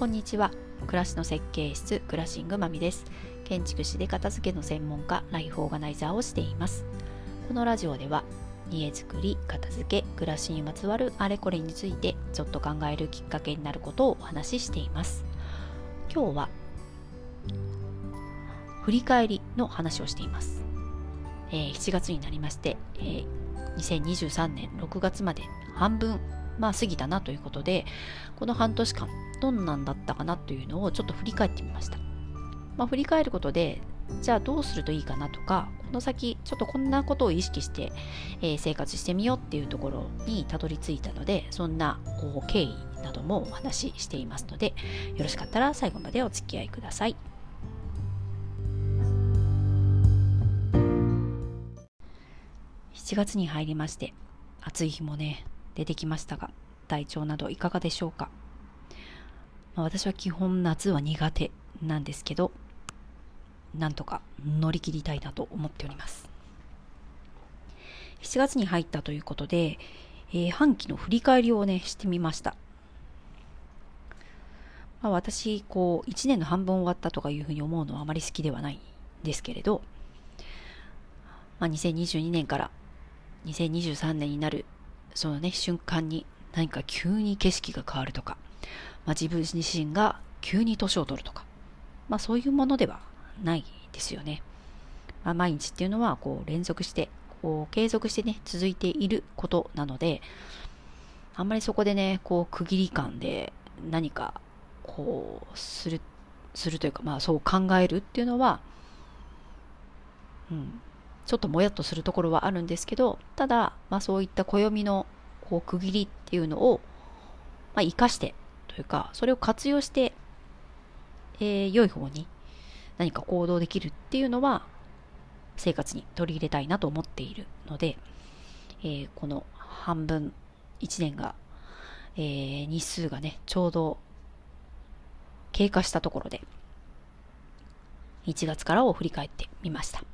こんにちは。暮らしの設計室クラッシングまみです。建築士で片付けの専門家ライフオーガナイザーをしています。このラジオでは家づくり片付け暮らしにまつわるあれこれについてちょっと考えるきっかけになることをお話ししています。今日は振り返りの話をしています、えー、7月になりまして、えー、2023年6月まで半分まあ過ぎたなということでこの半年間どんなんだったかなというのをちょっと振り返ってみました、まあ、振り返ることでじゃあどうするといいかなとかこの先ちょっとこんなことを意識して、えー、生活してみようっていうところにたどり着いたのでそんなこう経緯などもお話ししていますのでよろしかったら最後までお付き合いください。7月に入りまして暑い日もね出てきましたが体調などいかがでしょうか、まあ、私は基本夏は苦手なんですけどなんとか乗り切りたいなと思っております。7月に入ったということで、えー、半期の振り返りをねしてみました、まあ、私こう1年の半分終わったとかいうふうに思うのはあまり好きではないんですけれど、まあ、2022年から2023年になるそのね瞬間に何か急に景色が変わるとか、まあ、自分自身が急に年を取るとか、まあ、そういうものではないですよね。まあ、毎日っていうのはこう連続してこう継続してね続いていることなのであんまりそこでねこう区切り感で何かこうするするというかまあそう考えるっていうのは、うん、ちょっともやっとするところはあるんですけどただ、まあ、そういった暦のこう区切りっていうのを、まあ、生かしてというかそれを活用して、えー、良い方に何か行動できるっていうのは生活に取り入れたいなと思っているので、えー、この半分1年が、えー、日数がねちょうど経過したところで1月からを振り返ってみました。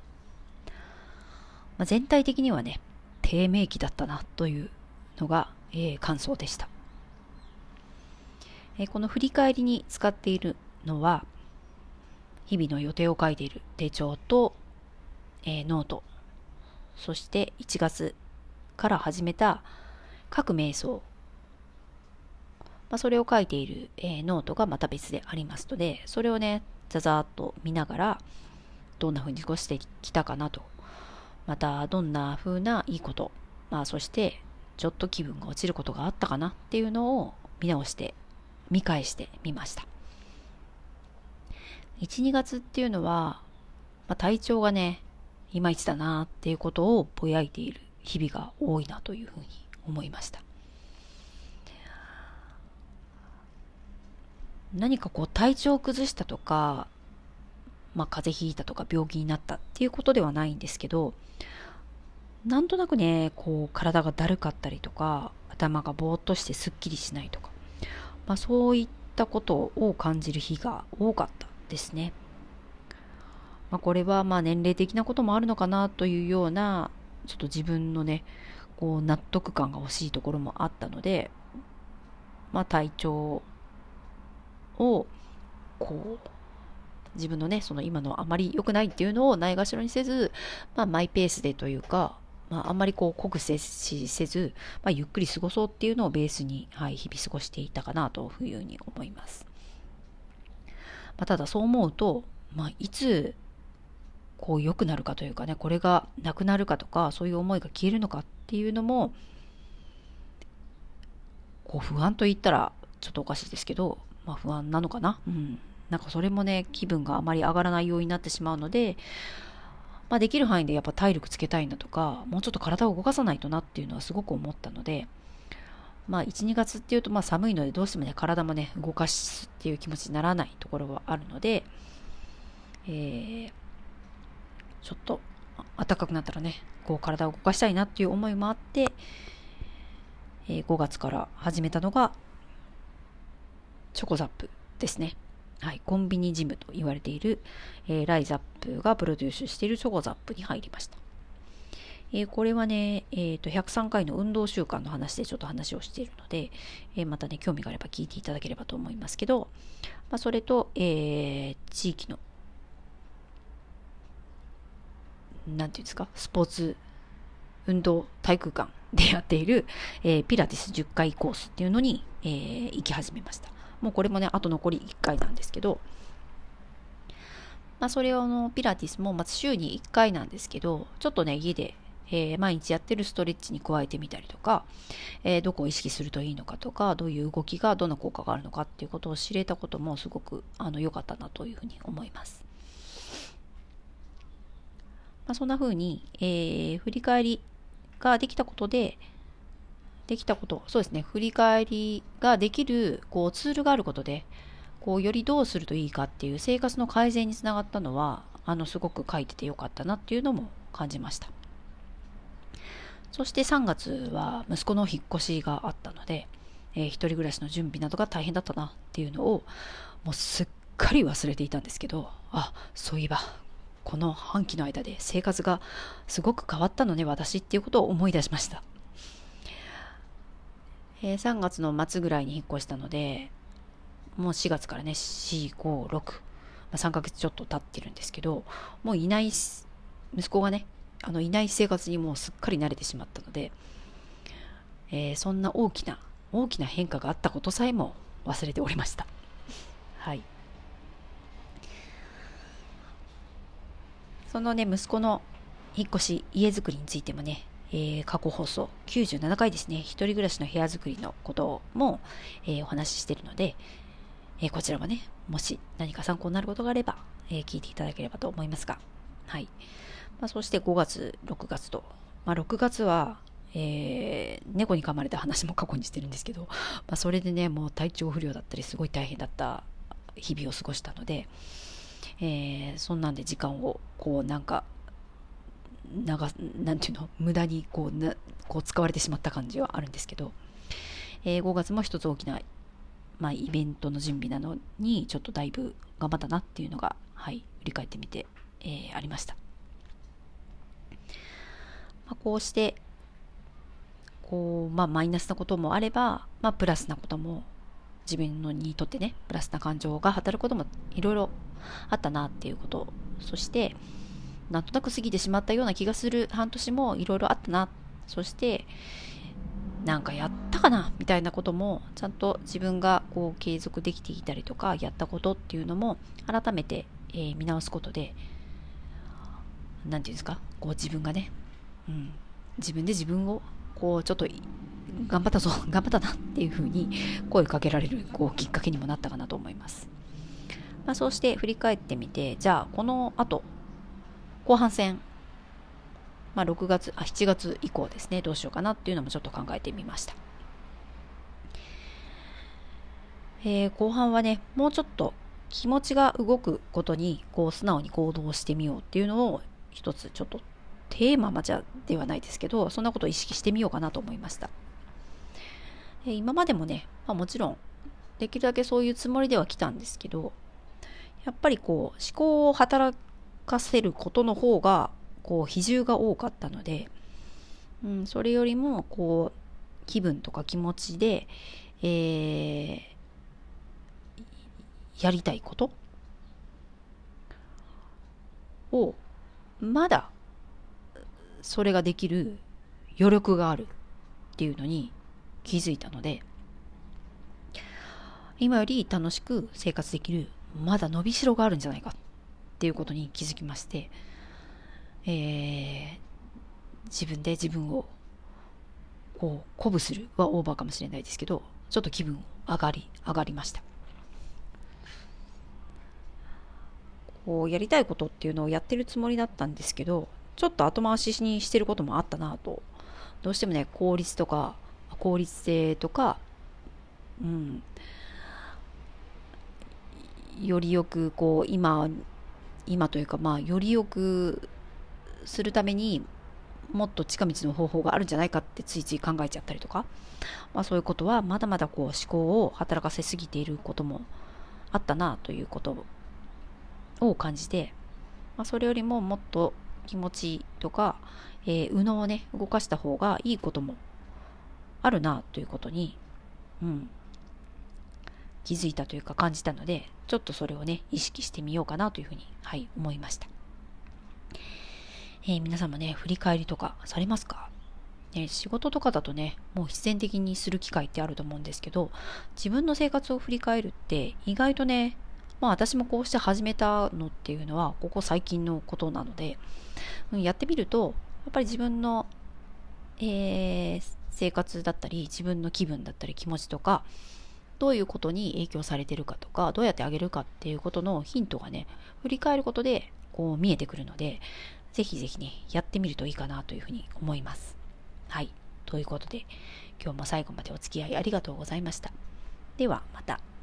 まあ、全体的にはね、低迷期だったなというのが、えー、感想でした。えー、この振り返りに使っているのは、日々の予定を書いている手帳と、えー、ノート、そして1月から始めた各瞑想、まあ、それを書いている、え、ノートがまた別でありますので、それをね、ざざーっと見ながら、どんな風に過ごしてきたかなとまたどんな風ないいこと、まあ、そしてちょっと気分が落ちることがあったかなっていうのを見直して見返してみました。12月っていうのは、まあ、体調がねいまいちだなっていうことをぼやいている日々が多いなというふうに思いました。何かこう体調を崩したとかまあ、風邪ひいたとか病気になったっていうことではないんですけどなんとなくねこう体がだるかったりとか頭がぼーっとしてすっきりしないとか、まあ、そういったことを感じる日が多かったですね。まあ、これはまあ年齢的なこともあるのかなというようなちょっと自分のねこう納得感が欲しいところもあったので、まあ、体調をこう自分のね、その今のあまり良くないっていうのをないがしろにせず、まあ、マイペースでというか、まあ、あんまりこう濃く接しせず、まあ、ゆっくり過ごそうっていうのをベースに、はい、日々過ごしていたかなというふうに思います。まあ、ただそう思うと、まあ、いつこう良くなるかというかねこれがなくなるかとかそういう思いが消えるのかっていうのもこう不安と言ったらちょっとおかしいですけど、まあ、不安なのかな、うん、なんかそれもね、気分があまり上がらないようになってしまうので、まあ、できる範囲でやっぱ体力つけたいんだとか、もうちょっと体を動かさないとなっていうのはすごく思ったので、まあ、1、2月っていうとまあ寒いのでどうしてもね、体もね、動かすっていう気持ちにならないところはあるので、えー、ちょっと暖かくなったらね、こう体を動かしたいなっていう思いもあって、えー、5月から始めたのが、チョコザップですね。はい、コンビニジムと言われている、えー、ライザップがプロデュースしているチョコザップに入りました。えー、これはね、えー、と103回の運動習慣の話でちょっと話をしているので、えー、またね、興味があれば聞いていただければと思いますけど、まあ、それと、えー、地域の、なんていうんですか、スポーツ運動体育館でやっている、えー、ピラティス10回コースっていうのに、えー、行き始めました。もうこれもね、あと残り1回なんですけど、まあ、それをのピラティスもまず週に1回なんですけど、ちょっとね、家で、えー、毎日やってるストレッチに加えてみたりとか、えー、どこを意識するといいのかとか、どういう動きがどんな効果があるのかっていうことを知れたこともすごくあの良かったなというふうに思います。まあ、そんな風に、えー、振り返りができたことで、できたこと、そうですね、振り返りができるこうツールがあることで、こうよりどうするといいかっていう生活の改善につながったのは、あのすごく書いててよかったなっていうのも感じました。そして3月は息子の引っ越しがあったので、えー、一人暮らしの準備などが大変だったなっていうのをもうすっかり忘れていたんですけど、あ、そういえばこの半期の間で生活がすごく変わったのね、私っていうことを思い出しました。えー、3月の末ぐらいに引っ越したので、もう4月からね、4、5、6、まあ、3ヶ月ちょっと経ってるんですけど、もういない、息子がね、あのいない生活にもうすっかり慣れてしまったので、えー、そんな大きな、大きな変化があったことさえも忘れておりました。はい。そのね、息子の引っ越し、家づくりについてもね、えー、過去放送97回ですね、一人暮らしの部屋づくりのことも、えー、お話ししているので、えー、こちらもね、もし何か参考になることがあれば、え聞いていただければと思いますが、はい。まあ、そして5月、6月と、まあ、6月は、えー、猫に噛まれた話も過去にしてるんですけど、まあ、それでね、もう体調不良だったり、すごい大変だった日々を過ごしたので、えー、そんなんで時間をこうなんかなんていうの？無駄にこうなこう使われてしまった感じはあるんですけど、えー、5月も一つ大きな、まあ、イベントの準備なのにちょっとだいぶ頑張ったなっていうのが、はい、振り返ってみて、えー、ありました、まあ、こうしてこう、まあ、マイナスなこともあれば、まあ、プラスなことも自分のにとってねプラスな感情が働くこともいろいろあったなっていうこと。そしてなんとなく過ぎてしまったような気がする半年もいろいろあったな。そしてなんかやったかなみたいなこともちゃんと自分がこう継続できていたりとかやったことっていうのも改めて、えー、見直すことで何て言うんですか？こう自分がね、うん、自分で自分をこうちょっと頑張ったぞ 頑張ったなっていうふうに声かけられるこうきっかけにもなったかなと思います。まあ、そうして振り返ってみて、じゃあこの後、後半戦、まあ、6月、あ、7月以降ですね、どうしようかなっていうのもちょっと考えてみました。えー、後半はね、もうちょっと気持ちが動くことに、こう、素直に行動してみようっていうのを、一つちょっとテーマまじゃではないですけど、そんなことを意識してみようかなと思いました。えー、今までもね、まあ、もちろん、できるだけそういうつもりでは来たんですけど、やっぱりこう思考を働かせることの方がこう比重が多かったので、うん、それよりもこう気分とか気持ちで、えー、やりたいことをまだそれができる余力があるっていうのに気づいたので今より楽しく生活できるまだ伸びしろがあるんじゃないかっていうことに気づきまして、えー、自分で自分をこう鼓舞するはオーバーかもしれないですけどちょっと気分上がり上がりました。こうやりたいことっていうのをやってるつもりだったんですけどちょっと後回しにしてることもあったなと。どうしてもね効率とか効率性とかうんよりよくこう今今というかまあよりよくするためにもっと近道の方法があるんじゃないかってついつい考えちゃったりとか、まあ、そういうことはまだまだこう思考を働かせすぎていることもあったなということを感じて、まあ、それよりももっと気持ちとか、えー、右脳をね、動かした方がいいこともあるなということに、うん、気づいたというか感じたので、ちょっとそれをね、意識してみようかなというふうに、はい、思いました。えー、皆さんもね、振り返りとかされますか？ね、仕事とかだとね、もう必然的にする機会ってあると思うんですけど、自分の生活を振り返るって意外とね、まあ私もこうして始めたのっていうのは、ここ最近のことなので、うんやってみると、やっぱり自分の、えー、生活だったり、自分の気分だったり気持ちとか、どういうことに影響されてるかとか、どうやってあげるかっていうことのヒントがね、振り返ることでこう見えてくるので、ぜひぜひね、やってみるといいかなというふうに思います。はい。ということで、今日も最後までお付き合いありがとうございました。ではまた。